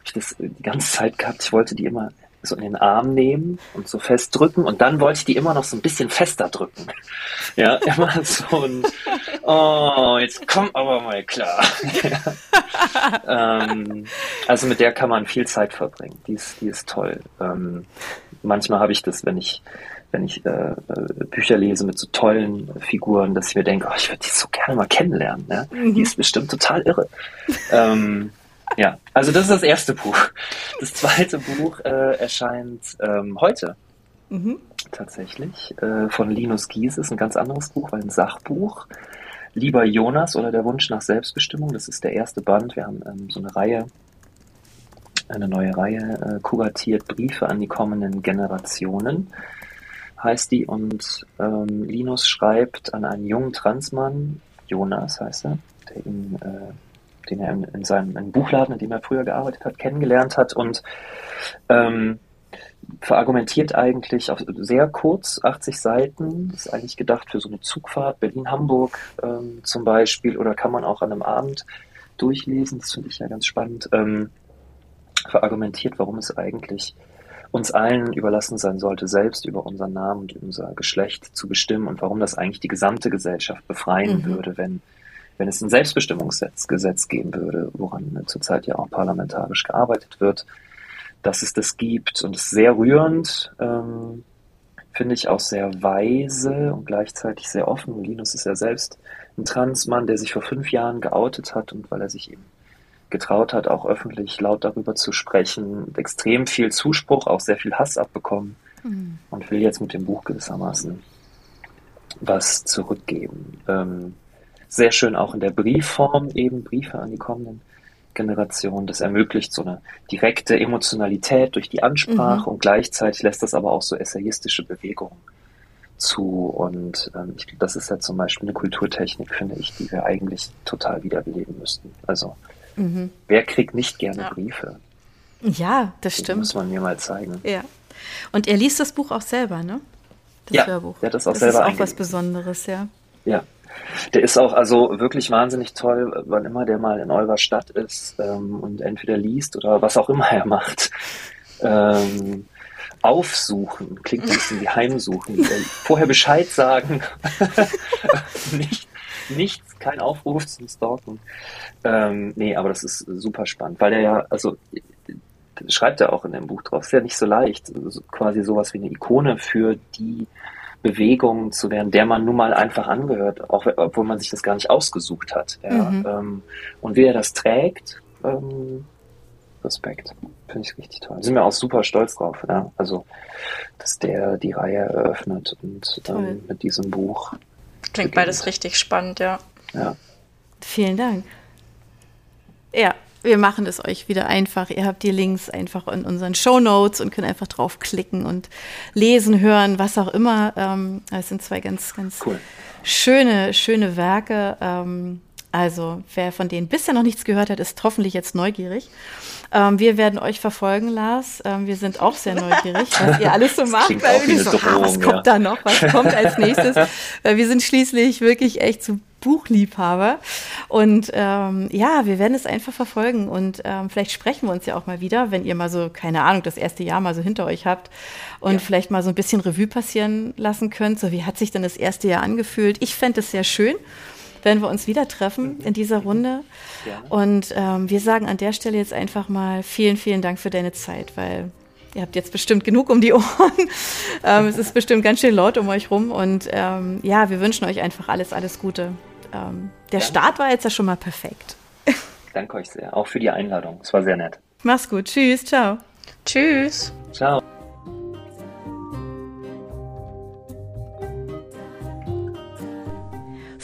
ich das die ganze Zeit gehabt. Ich wollte die immer so in den Arm nehmen und so festdrücken und dann wollte ich die immer noch so ein bisschen fester drücken. Ja, immer so ein, oh, jetzt komm aber mal klar. ähm, also mit der kann man viel Zeit verbringen. Die ist, die ist toll. Ähm, manchmal habe ich das, wenn ich wenn ich äh, äh, Bücher lese mit so tollen Figuren, dass ich mir denke, oh, ich würde die so gerne mal kennenlernen. Ne? Mhm. Die ist bestimmt total irre. ähm, Ja, also das ist das erste Buch. Das zweite Buch äh, erscheint ähm, heute. Mhm. Tatsächlich. Äh, von Linus Gies ist ein ganz anderes Buch, weil ein Sachbuch. Lieber Jonas oder der Wunsch nach Selbstbestimmung, das ist der erste Band. Wir haben ähm, so eine Reihe, eine neue Reihe äh, kuratiert, Briefe an die kommenden Generationen heißt die. Und ähm, Linus schreibt an einen jungen Transmann, Jonas heißt er, der ihn äh, den er in, in seinem in Buchladen, in dem er früher gearbeitet hat, kennengelernt hat und ähm, verargumentiert eigentlich auf sehr kurz, 80 Seiten, ist eigentlich gedacht für so eine Zugfahrt, Berlin-Hamburg ähm, zum Beispiel, oder kann man auch an einem Abend durchlesen, das finde ich ja ganz spannend, ähm, verargumentiert, warum es eigentlich uns allen überlassen sein sollte, selbst über unseren Namen und unser Geschlecht zu bestimmen und warum das eigentlich die gesamte Gesellschaft befreien mhm. würde, wenn wenn es ein Selbstbestimmungsgesetz geben würde, woran zurzeit ja auch parlamentarisch gearbeitet wird, dass es das gibt und es ist sehr rührend, ähm, finde ich auch sehr weise und gleichzeitig sehr offen. Linus ist ja selbst ein Transmann, der sich vor fünf Jahren geoutet hat und weil er sich eben getraut hat, auch öffentlich laut darüber zu sprechen, extrem viel Zuspruch, auch sehr viel Hass abbekommen mhm. und will jetzt mit dem Buch gewissermaßen was zurückgeben. Ähm, sehr schön auch in der Briefform, eben Briefe an die kommenden Generationen. Das ermöglicht so eine direkte Emotionalität durch die Ansprache mhm. und gleichzeitig lässt das aber auch so essayistische Bewegungen zu. Und ähm, ich, das ist ja zum Beispiel eine Kulturtechnik, finde ich, die wir eigentlich total wiederbeleben müssten. Also, mhm. wer kriegt nicht gerne ja. Briefe? Ja, das stimmt. muss man mir mal zeigen. Ja. Und er liest das Buch auch selber, ne? Das ja, Hörbuch. Ja, das auch das selber. Das ist auch was Besonderes, ja. Ja, der ist auch also wirklich wahnsinnig toll, wann immer der mal in eurer Stadt ist ähm, und entweder liest oder was auch immer er macht. Ähm, aufsuchen, klingt ein bisschen wie heimsuchen. Vorher Bescheid sagen. nicht, nichts, kein Aufruf zum Stalken. Ähm, nee, aber das ist super spannend, weil er ja, also schreibt er auch in dem Buch drauf, ist ja nicht so leicht, also quasi sowas wie eine Ikone für die Bewegung zu werden, der man nun mal einfach angehört, auch obwohl man sich das gar nicht ausgesucht hat. Ja. Mhm. Ähm, und wie er das trägt, ähm, Respekt. Finde ich richtig toll. Sind wir auch super stolz drauf, ja. Also, dass der die Reihe eröffnet und ähm, mit diesem Buch. Klingt beginnt. beides richtig spannend, ja. Ja. Vielen Dank. Ja, wir machen es euch wieder einfach. Ihr habt die Links einfach in unseren Show Notes und könnt einfach draufklicken und lesen, hören, was auch immer. Ähm, es sind zwei ganz, ganz cool. schöne, schöne Werke. Also wer von denen bisher noch nichts gehört hat, ist hoffentlich jetzt neugierig. Ähm, wir werden euch verfolgen, Lars. Ähm, wir sind auch sehr neugierig, was ihr alles so macht. Weil wir so, ah, was kommt ja. da noch? Was kommt als nächstes? weil wir sind schließlich wirklich echt zu Buchliebhaber. Und ähm, ja, wir werden es einfach verfolgen und ähm, vielleicht sprechen wir uns ja auch mal wieder, wenn ihr mal so, keine Ahnung, das erste Jahr mal so hinter euch habt und ja. vielleicht mal so ein bisschen Revue passieren lassen könnt. So, wie hat sich denn das erste Jahr angefühlt? Ich fände es sehr schön wenn wir uns wieder treffen in dieser Runde. Ja. Und ähm, wir sagen an der Stelle jetzt einfach mal vielen, vielen Dank für deine Zeit, weil ihr habt jetzt bestimmt genug um die Ohren. ähm, es ist bestimmt ganz schön laut um euch rum. Und ähm, ja, wir wünschen euch einfach alles, alles Gute ähm, der Danke. Start war jetzt ja schon mal perfekt. Danke euch sehr, auch für die Einladung. Es war sehr nett. Mach's gut. Tschüss. Ciao. Tschüss. Ciao.